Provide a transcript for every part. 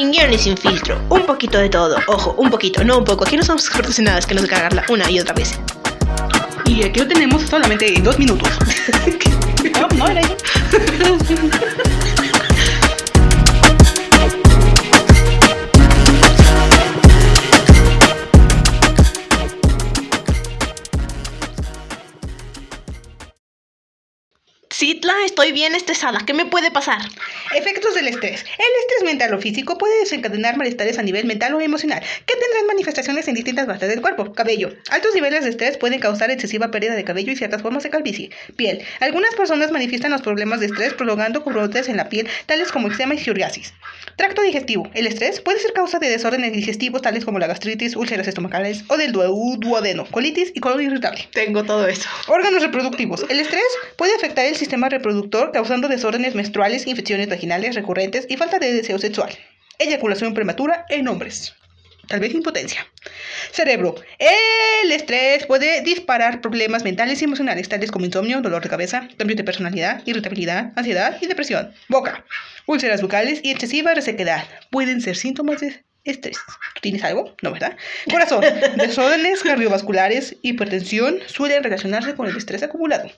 Sin guion y sin filtro, un poquito de todo. Ojo, un poquito, no un poco. Aquí no somos expertos en nada, es que nos cagarla una y otra vez. Y aquí lo tenemos solamente en dos minutos. no, no era. Citla, estoy bien estresada. ¿Qué me puede pasar? Efectos del estrés. El estrés mental o físico puede desencadenar malestares a nivel mental o emocional, que tendrán manifestaciones en distintas partes del cuerpo. Cabello. Altos niveles de estrés pueden causar excesiva pérdida de cabello y ciertas formas de calvicie. Piel. Algunas personas manifiestan los problemas de estrés prolongando brotes en la piel, tales como eczema y psoriasis. Tracto digestivo. El estrés puede ser causa de desórdenes digestivos, tales como la gastritis, úlceras estomacales o del duodeno, colitis y colon irritable. Tengo todo eso. Órganos reproductivos. El estrés puede afectar el sistema reproductor causando desórdenes menstruales, infecciones vaginales recurrentes y falta de deseo sexual. Eyaculación prematura en hombres. Tal vez impotencia. Cerebro. El estrés puede disparar problemas mentales y emocionales tales como insomnio, dolor de cabeza, cambio de personalidad, irritabilidad, ansiedad y depresión. Boca. Úlceras bucales y excesiva resequedad pueden ser síntomas de estrés. ¿Tú tienes algo? No, ¿verdad? Corazón. Desórdenes cardiovasculares, hipertensión suelen relacionarse con el estrés acumulado.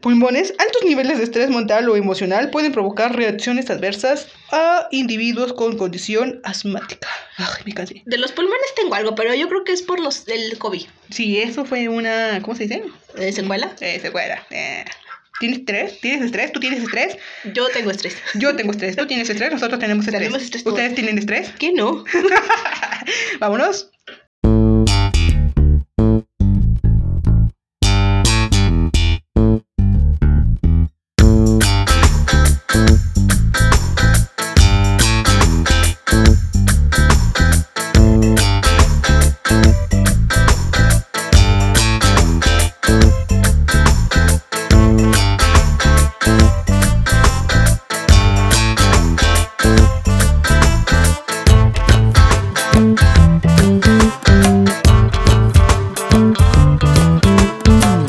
Pulmones. Altos niveles de estrés mental o emocional pueden provocar reacciones adversas a individuos con condición asmática. Ay, me cansé. De los pulmones tengo algo, pero yo creo que es por los del COVID. Sí, eso fue una... ¿Cómo se dice? ¿De secuela? Eh, secuela. Eh. ¿Tienes estrés? ¿Tienes estrés? ¿Tú tienes estrés? Yo tengo estrés. Yo tengo estrés. ¿Tú tienes estrés? Nosotros tenemos estrés. Tenemos estrés. ¿Ustedes tienen estrés? ¿Qué no? Vámonos.